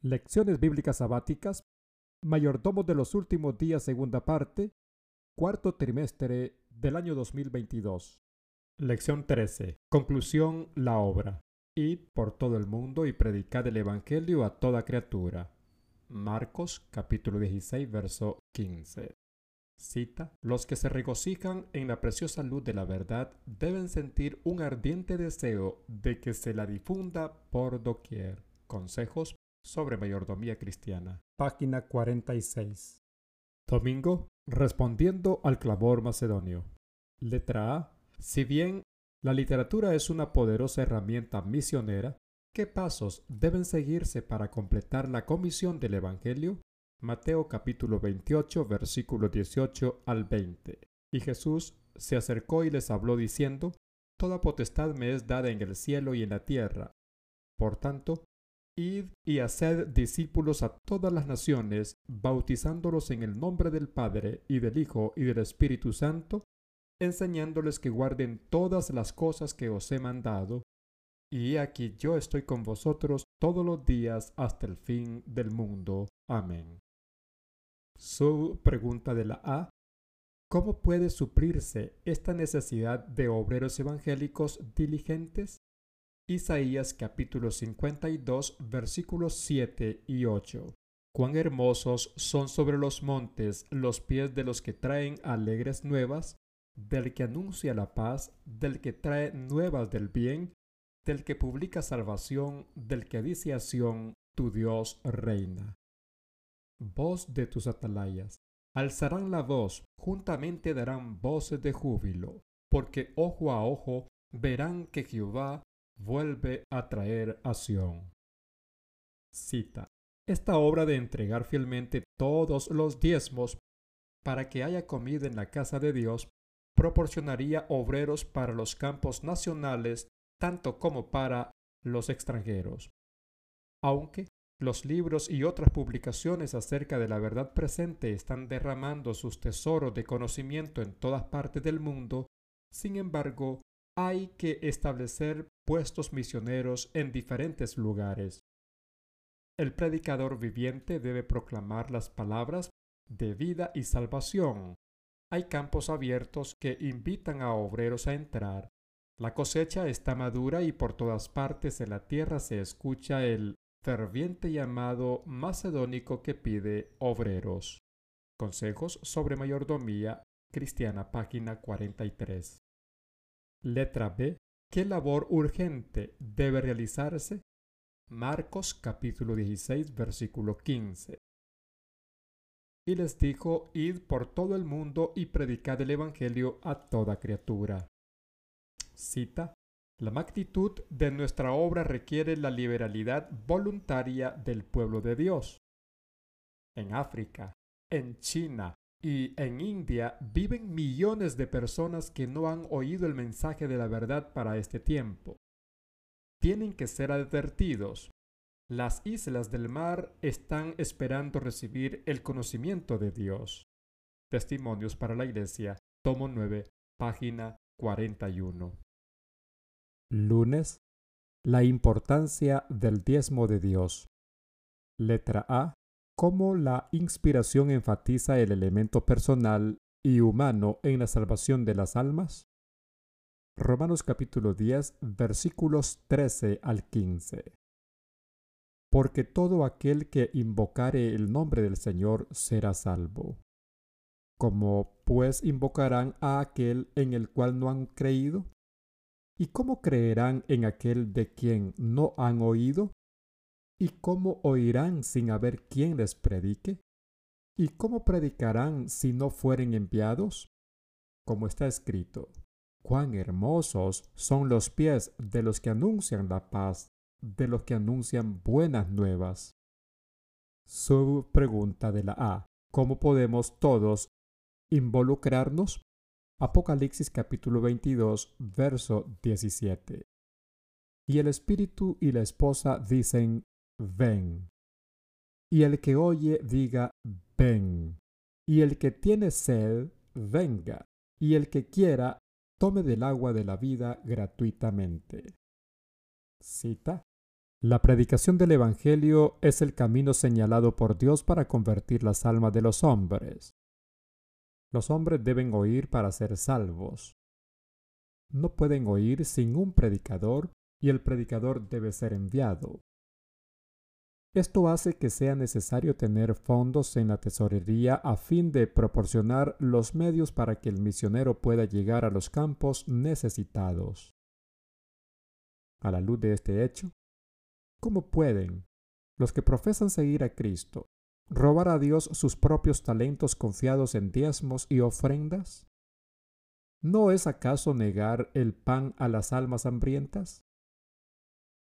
Lecciones Bíblicas Sabáticas, Mayordomo de los Últimos Días, segunda parte, cuarto trimestre del año 2022. Lección 13. Conclusión, la obra. Id por todo el mundo y predicad el Evangelio a toda criatura. Marcos capítulo 16, verso 15. Cita, los que se regocijan en la preciosa luz de la verdad deben sentir un ardiente deseo de que se la difunda por doquier. Consejos sobre mayordomía cristiana. Página 46. Domingo, respondiendo al clamor macedonio. Letra A. Si bien la literatura es una poderosa herramienta misionera, ¿qué pasos deben seguirse para completar la comisión del Evangelio? Mateo capítulo 28 versículo 18 al 20. Y Jesús se acercó y les habló diciendo, Toda potestad me es dada en el cielo y en la tierra. Por tanto, id y haced discípulos a todas las naciones, bautizándolos en el nombre del Padre y del Hijo y del Espíritu Santo, enseñándoles que guarden todas las cosas que os he mandado. Y aquí yo estoy con vosotros todos los días hasta el fin del mundo. Amén. Su pregunta de la A. ¿Cómo puede suplirse esta necesidad de obreros evangélicos diligentes? Isaías capítulo 52 versículos 7 y 8. Cuán hermosos son sobre los montes los pies de los que traen alegres nuevas, del que anuncia la paz, del que trae nuevas del bien, del que publica salvación, del que dice a tu Dios reina voz de tus atalayas. Alzarán la voz, juntamente darán voces de júbilo, porque ojo a ojo verán que Jehová vuelve a traer a Sión. Cita. Esta obra de entregar fielmente todos los diezmos para que haya comida en la casa de Dios proporcionaría obreros para los campos nacionales tanto como para los extranjeros. Aunque los libros y otras publicaciones acerca de la verdad presente están derramando sus tesoros de conocimiento en todas partes del mundo, sin embargo, hay que establecer puestos misioneros en diferentes lugares. El predicador viviente debe proclamar las palabras de vida y salvación. Hay campos abiertos que invitan a obreros a entrar. La cosecha está madura y por todas partes de la tierra se escucha el ferviente llamado macedónico que pide obreros. Consejos sobre mayordomía cristiana, página 43. Letra B. ¿Qué labor urgente debe realizarse? Marcos capítulo 16, versículo 15. Y les dijo, id por todo el mundo y predicad el Evangelio a toda criatura. Cita la magnitud de nuestra obra requiere la liberalidad voluntaria del pueblo de Dios. En África, en China y en India viven millones de personas que no han oído el mensaje de la verdad para este tiempo. Tienen que ser advertidos. Las islas del mar están esperando recibir el conocimiento de Dios. Testimonios para la Iglesia, tomo 9, página 41. Lunes. La importancia del diezmo de Dios. Letra A. Cómo la inspiración enfatiza el elemento personal y humano en la salvación de las almas. Romanos capítulo 10 versículos 13 al 15. Porque todo aquel que invocare el nombre del Señor será salvo. ¿Cómo pues invocarán a aquel en el cual no han creído? ¿Y cómo creerán en aquel de quien no han oído? ¿Y cómo oirán sin haber quien les predique? ¿Y cómo predicarán si no fueren enviados? Como está escrito, cuán hermosos son los pies de los que anuncian la paz, de los que anuncian buenas nuevas. Su pregunta de la A. ¿Cómo podemos todos involucrarnos? Apocalipsis capítulo 22, verso 17. Y el espíritu y la esposa dicen, ven. Y el que oye diga, ven. Y el que tiene sed, venga. Y el que quiera, tome del agua de la vida gratuitamente. Cita. La predicación del Evangelio es el camino señalado por Dios para convertir las almas de los hombres. Los hombres deben oír para ser salvos. No pueden oír sin un predicador y el predicador debe ser enviado. Esto hace que sea necesario tener fondos en la tesorería a fin de proporcionar los medios para que el misionero pueda llegar a los campos necesitados. A la luz de este hecho, ¿cómo pueden los que profesan seguir a Cristo robar a Dios sus propios talentos confiados en diezmos y ofrendas? ¿No es acaso negar el pan a las almas hambrientas?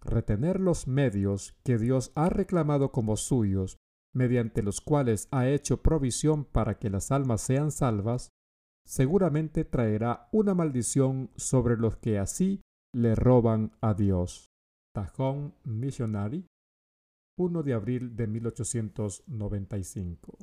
Retener los medios que Dios ha reclamado como suyos, mediante los cuales ha hecho provisión para que las almas sean salvas, seguramente traerá una maldición sobre los que así le roban a Dios. Tajón Missionary, 1 de abril de 1895.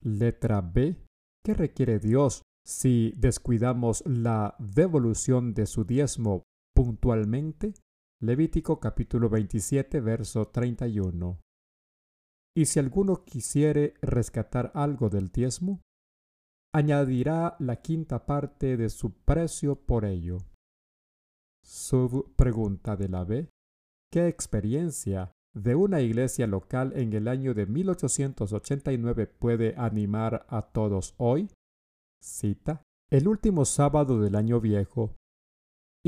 Letra B. ¿Qué requiere Dios si descuidamos la devolución de su diezmo puntualmente? Levítico capítulo 27, verso 31. Y si alguno quisiere rescatar algo del diezmo, añadirá la quinta parte de su precio por ello. Sub pregunta de la B. ¿Qué experiencia de una iglesia local en el año de 1889 puede animar a todos hoy? Cita. El último sábado del año viejo,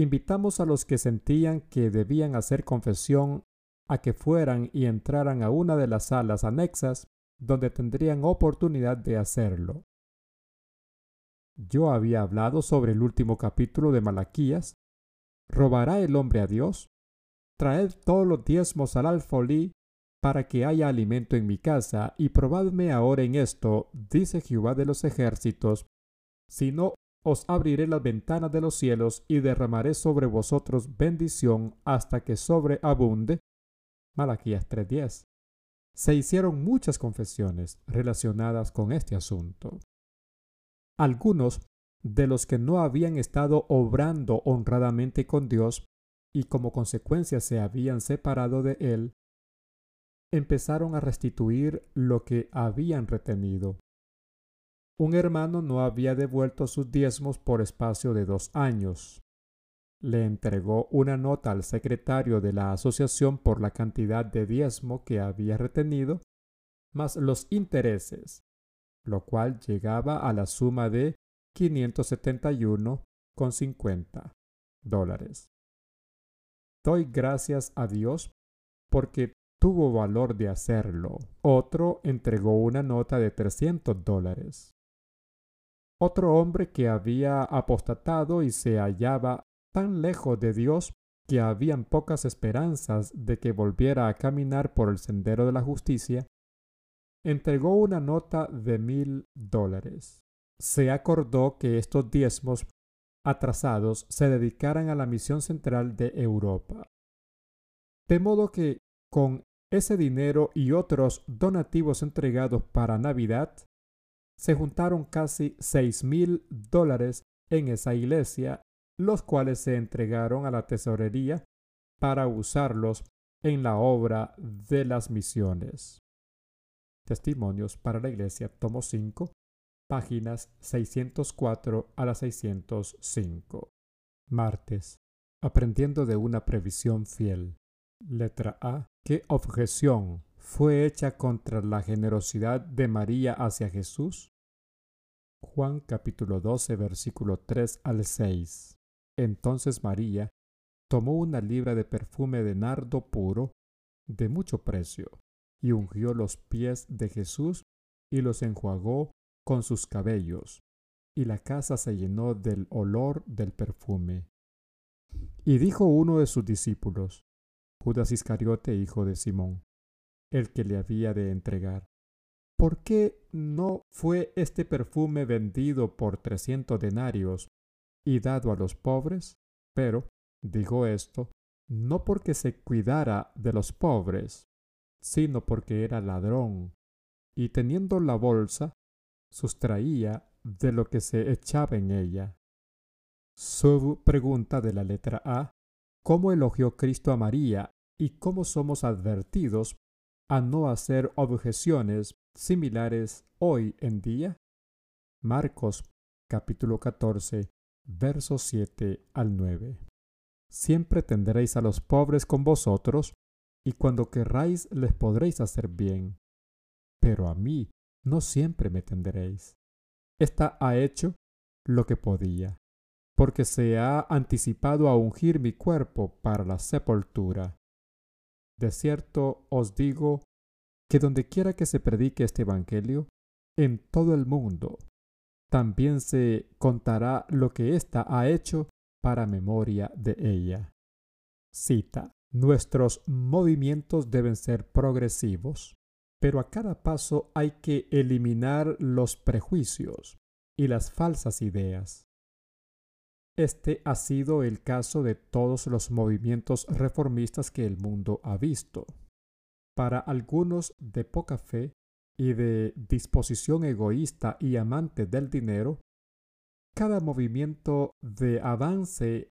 invitamos a los que sentían que debían hacer confesión a que fueran y entraran a una de las salas anexas donde tendrían oportunidad de hacerlo. Yo había hablado sobre el último capítulo de Malaquías. ¿Robará el hombre a Dios? Traed todos los diezmos al alfolí para que haya alimento en mi casa, y probadme ahora en esto, dice Jehová de los ejércitos, si no os abriré las ventanas de los cielos y derramaré sobre vosotros bendición hasta que sobreabunde. Malaquías 3:10. Se hicieron muchas confesiones relacionadas con este asunto. Algunos de los que no habían estado obrando honradamente con Dios y como consecuencia se habían separado de Él, empezaron a restituir lo que habían retenido un hermano no había devuelto sus diezmos por espacio de dos años. Le entregó una nota al secretario de la asociación por la cantidad de diezmo que había retenido, más los intereses, lo cual llegaba a la suma de 571,50 dólares. Doy gracias a Dios porque tuvo valor de hacerlo. Otro entregó una nota de 300 dólares. Otro hombre que había apostatado y se hallaba tan lejos de Dios que habían pocas esperanzas de que volviera a caminar por el sendero de la justicia, entregó una nota de mil dólares. Se acordó que estos diezmos atrasados se dedicaran a la misión central de Europa. De modo que, con ese dinero y otros donativos entregados para Navidad, se juntaron casi seis mil dólares en esa iglesia, los cuales se entregaron a la tesorería para usarlos en la obra de las misiones. Testimonios para la Iglesia, tomo 5, páginas 604 a la 605. Martes. Aprendiendo de una previsión fiel. Letra A. ¿Qué objeción fue hecha contra la generosidad de María hacia Jesús? Juan capítulo 12 versículo 3 al 6. Entonces María tomó una libra de perfume de nardo puro de mucho precio y ungió los pies de Jesús y los enjuagó con sus cabellos, y la casa se llenó del olor del perfume. Y dijo uno de sus discípulos, Judas Iscariote, hijo de Simón, el que le había de entregar. ¿Por qué no fue este perfume vendido por trescientos denarios y dado a los pobres? Pero, digo esto, no porque se cuidara de los pobres, sino porque era ladrón, y teniendo la bolsa, sustraía de lo que se echaba en ella. Su pregunta de la letra A, ¿cómo elogió Cristo a María y cómo somos advertidos a no hacer objeciones similares hoy en día? Marcos capítulo 14 versos 7 al 9. Siempre tendréis a los pobres con vosotros, y cuando querráis les podréis hacer bien. Pero a mí no siempre me tendréis. Esta ha hecho lo que podía, porque se ha anticipado a ungir mi cuerpo para la sepultura. De cierto os digo que donde quiera que se predique este Evangelio, en todo el mundo, también se contará lo que ésta ha hecho para memoria de ella. Cita. Nuestros movimientos deben ser progresivos, pero a cada paso hay que eliminar los prejuicios y las falsas ideas. Este ha sido el caso de todos los movimientos reformistas que el mundo ha visto. Para algunos de poca fe y de disposición egoísta y amante del dinero, cada movimiento de avance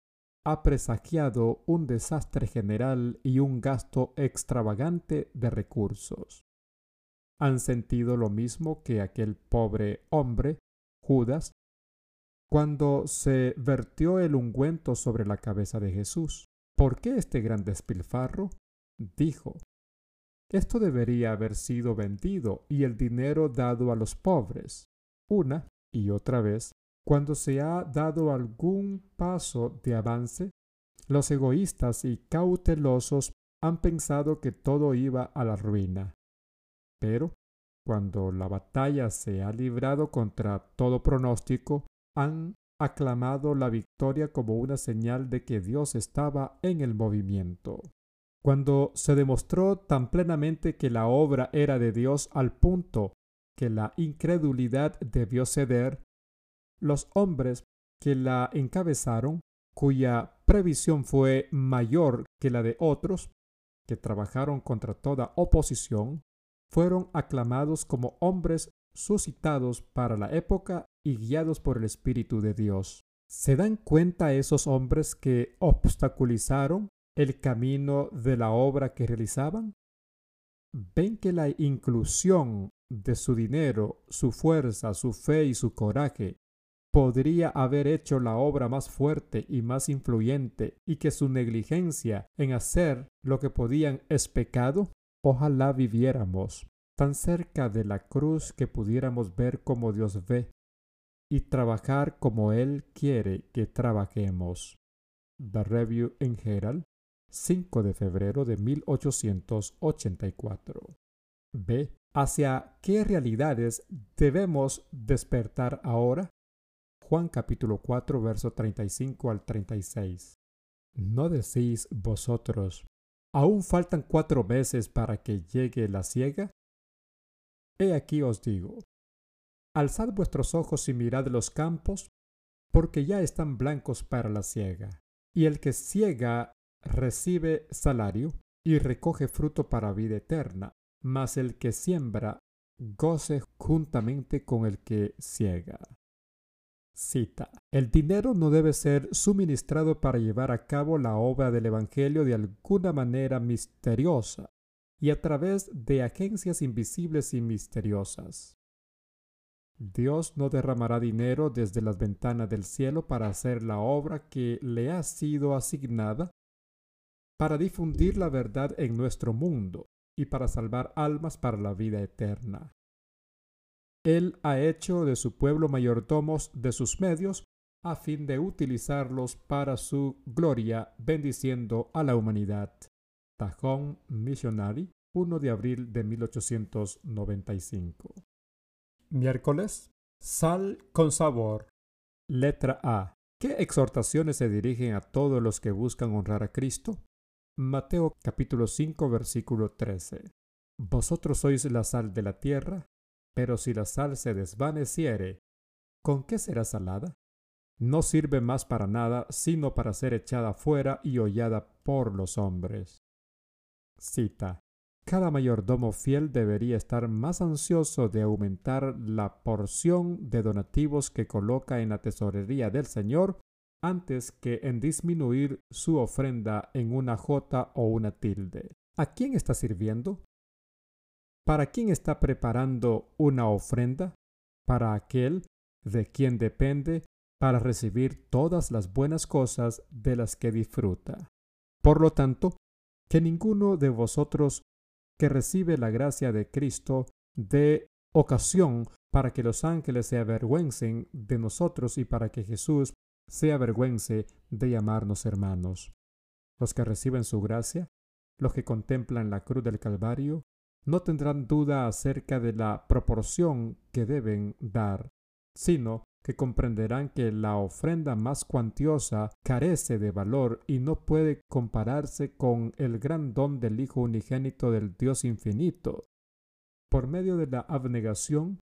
ha presagiado un desastre general y un gasto extravagante de recursos. Han sentido lo mismo que aquel pobre hombre, Judas, cuando se vertió el ungüento sobre la cabeza de Jesús. ¿Por qué este gran despilfarro? Dijo, esto debería haber sido vendido y el dinero dado a los pobres. Una y otra vez cuando se ha dado algún paso de avance, los egoístas y cautelosos han pensado que todo iba a la ruina. Pero, cuando la batalla se ha librado contra todo pronóstico, han aclamado la victoria como una señal de que Dios estaba en el movimiento. Cuando se demostró tan plenamente que la obra era de Dios al punto que la incredulidad debió ceder, los hombres que la encabezaron, cuya previsión fue mayor que la de otros, que trabajaron contra toda oposición, fueron aclamados como hombres suscitados para la época y guiados por el Espíritu de Dios. ¿Se dan cuenta esos hombres que obstaculizaron el camino de la obra que realizaban? ¿Ven que la inclusión de su dinero, su fuerza, su fe y su coraje podría haber hecho la obra más fuerte y más influyente y que su negligencia en hacer lo que podían es pecado? Ojalá viviéramos tan cerca de la cruz que pudiéramos ver como Dios ve y trabajar como Él quiere que trabajemos. The Review en Herald, 5 de febrero de 1884. B. ¿Hacia qué realidades debemos despertar ahora? Juan capítulo 4, verso 35 al 36. ¿No decís vosotros, aún faltan cuatro meses para que llegue la siega? He aquí os digo, alzad vuestros ojos y mirad los campos, porque ya están blancos para la siega. Y el que ciega recibe salario y recoge fruto para vida eterna, mas el que siembra goce juntamente con el que ciega. Cita. El dinero no debe ser suministrado para llevar a cabo la obra del Evangelio de alguna manera misteriosa y a través de agencias invisibles y misteriosas. Dios no derramará dinero desde las ventanas del cielo para hacer la obra que le ha sido asignada, para difundir la verdad en nuestro mundo y para salvar almas para la vida eterna. Él ha hecho de su pueblo mayordomos de sus medios a fin de utilizarlos para su gloria, bendiciendo a la humanidad. Tajón Missionary, 1 de abril de 1895. Miércoles. Sal con sabor. Letra A. ¿Qué exhortaciones se dirigen a todos los que buscan honrar a Cristo? Mateo capítulo 5 versículo 13. Vosotros sois la sal de la tierra, pero si la sal se desvaneciere, ¿con qué será salada? No sirve más para nada sino para ser echada fuera y hollada por los hombres. Cita. Cada mayordomo fiel debería estar más ansioso de aumentar la porción de donativos que coloca en la tesorería del Señor antes que en disminuir su ofrenda en una jota o una tilde. ¿A quién está sirviendo? ¿Para quién está preparando una ofrenda? Para aquel de quien depende para recibir todas las buenas cosas de las que disfruta. Por lo tanto, que ninguno de vosotros que recibe la gracia de Cristo dé ocasión para que los ángeles se avergüencen de nosotros y para que Jesús se avergüence de llamarnos hermanos. Los que reciben su gracia, los que contemplan la cruz del Calvario, no tendrán duda acerca de la proporción que deben dar, sino que comprenderán que la ofrenda más cuantiosa carece de valor y no puede compararse con el gran don del Hijo unigénito del Dios infinito. Por medio de la abnegación,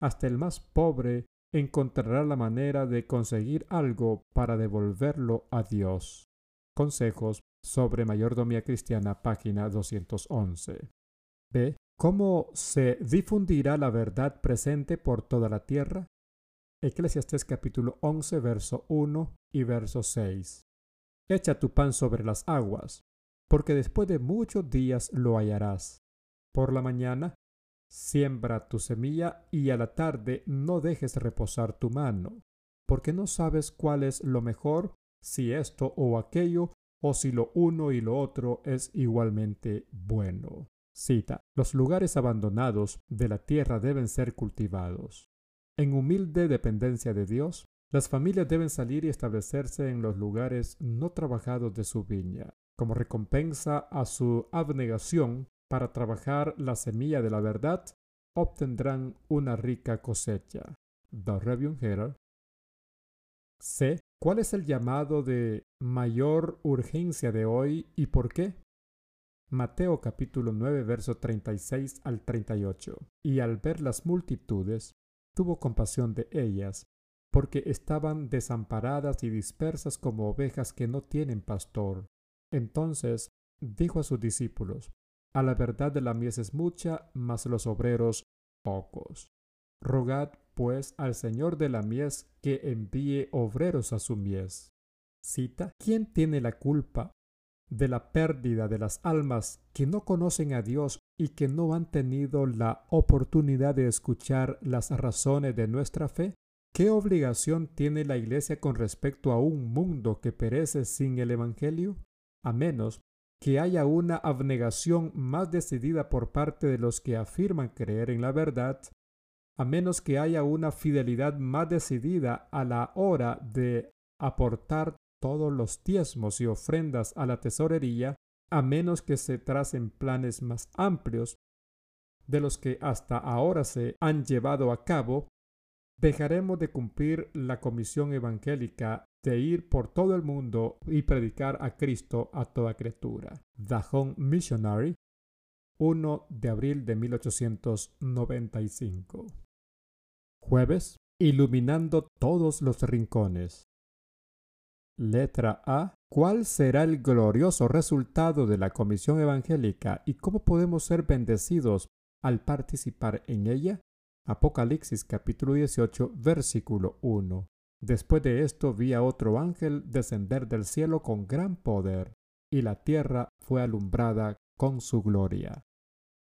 hasta el más pobre encontrará la manera de conseguir algo para devolverlo a Dios. Consejos sobre mayordomía cristiana, página 211. B. ¿Cómo se difundirá la verdad presente por toda la tierra? Eclesiastés capítulo 11, verso 1 y verso 6. Echa tu pan sobre las aguas, porque después de muchos días lo hallarás. Por la mañana Siembra tu semilla y a la tarde no dejes reposar tu mano, porque no sabes cuál es lo mejor, si esto o aquello, o si lo uno y lo otro es igualmente bueno. Cita. Los lugares abandonados de la tierra deben ser cultivados. En humilde dependencia de Dios, las familias deben salir y establecerse en los lugares no trabajados de su viña. Como recompensa a su abnegación, para trabajar la semilla de la verdad, obtendrán una rica cosecha. The Review Herald. C. ¿Cuál es el llamado de mayor urgencia de hoy y por qué? Mateo capítulo 9 verso 36 al 38. Y al ver las multitudes, tuvo compasión de ellas, porque estaban desamparadas y dispersas como ovejas que no tienen pastor. Entonces dijo a sus discípulos, a la verdad de la mies es mucha, mas los obreros pocos. Rogad, pues, al Señor de la mies que envíe obreros a su mies. Cita, ¿quién tiene la culpa de la pérdida de las almas que no conocen a Dios y que no han tenido la oportunidad de escuchar las razones de nuestra fe? ¿Qué obligación tiene la Iglesia con respecto a un mundo que perece sin el Evangelio? A menos que haya una abnegación más decidida por parte de los que afirman creer en la verdad, a menos que haya una fidelidad más decidida a la hora de aportar todos los diezmos y ofrendas a la tesorería, a menos que se tracen planes más amplios de los que hasta ahora se han llevado a cabo, dejaremos de cumplir la comisión evangélica de ir por todo el mundo y predicar a Cristo a toda criatura. Home Missionary, 1 de abril de 1895. Jueves, iluminando todos los rincones. Letra A. ¿Cuál será el glorioso resultado de la comisión evangélica y cómo podemos ser bendecidos al participar en ella? Apocalipsis capítulo 18, versículo 1. Después de esto vi a otro ángel descender del cielo con gran poder, y la tierra fue alumbrada con su gloria.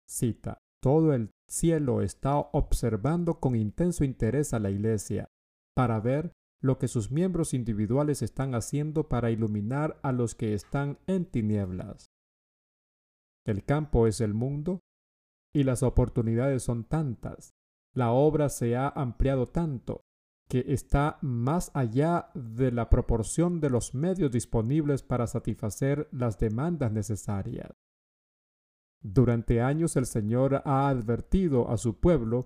Cita. Todo el cielo está observando con intenso interés a la Iglesia, para ver lo que sus miembros individuales están haciendo para iluminar a los que están en tinieblas. El campo es el mundo, y las oportunidades son tantas, la obra se ha ampliado tanto, que está más allá de la proporción de los medios disponibles para satisfacer las demandas necesarias. Durante años el Señor ha advertido a su pueblo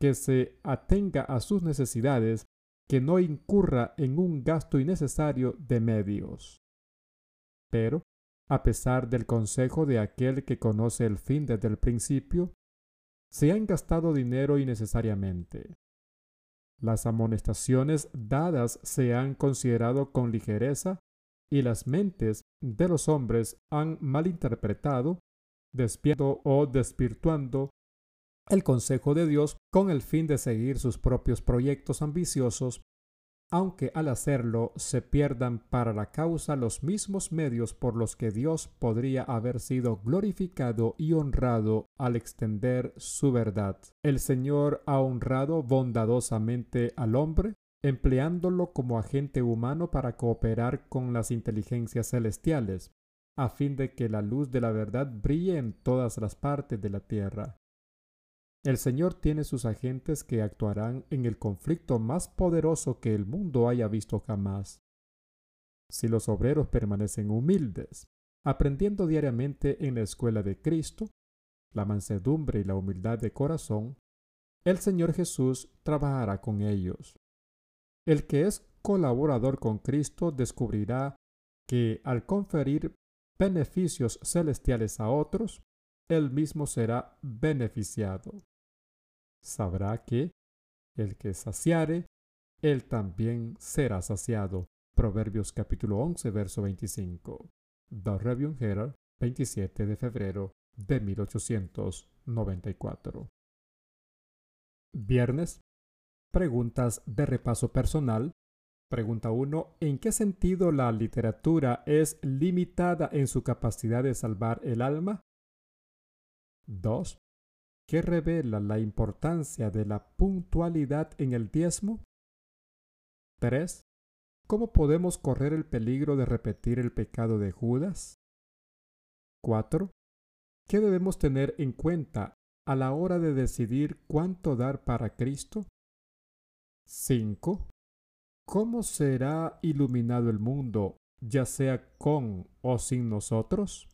que se atenga a sus necesidades, que no incurra en un gasto innecesario de medios. Pero, a pesar del consejo de aquel que conoce el fin desde el principio, se han gastado dinero innecesariamente. Las amonestaciones dadas se han considerado con ligereza y las mentes de los hombres han malinterpretado, despiendo o desvirtuando el consejo de Dios con el fin de seguir sus propios proyectos ambiciosos aunque al hacerlo se pierdan para la causa los mismos medios por los que Dios podría haber sido glorificado y honrado al extender su verdad. El Señor ha honrado bondadosamente al hombre, empleándolo como agente humano para cooperar con las inteligencias celestiales, a fin de que la luz de la verdad brille en todas las partes de la tierra. El Señor tiene sus agentes que actuarán en el conflicto más poderoso que el mundo haya visto jamás. Si los obreros permanecen humildes, aprendiendo diariamente en la escuela de Cristo, la mansedumbre y la humildad de corazón, el Señor Jesús trabajará con ellos. El que es colaborador con Cristo descubrirá que al conferir beneficios celestiales a otros, él mismo será beneficiado sabrá que el que saciare, él también será saciado. Proverbios capítulo 11, verso 25. The Review Herald, 27 de febrero de 1894. Viernes. Preguntas de repaso personal. Pregunta 1. ¿En qué sentido la literatura es limitada en su capacidad de salvar el alma? 2 que revela la importancia de la puntualidad en el diezmo? 3. ¿Cómo podemos correr el peligro de repetir el pecado de Judas? 4. ¿Qué debemos tener en cuenta a la hora de decidir cuánto dar para Cristo? 5. ¿Cómo será iluminado el mundo, ya sea con o sin nosotros?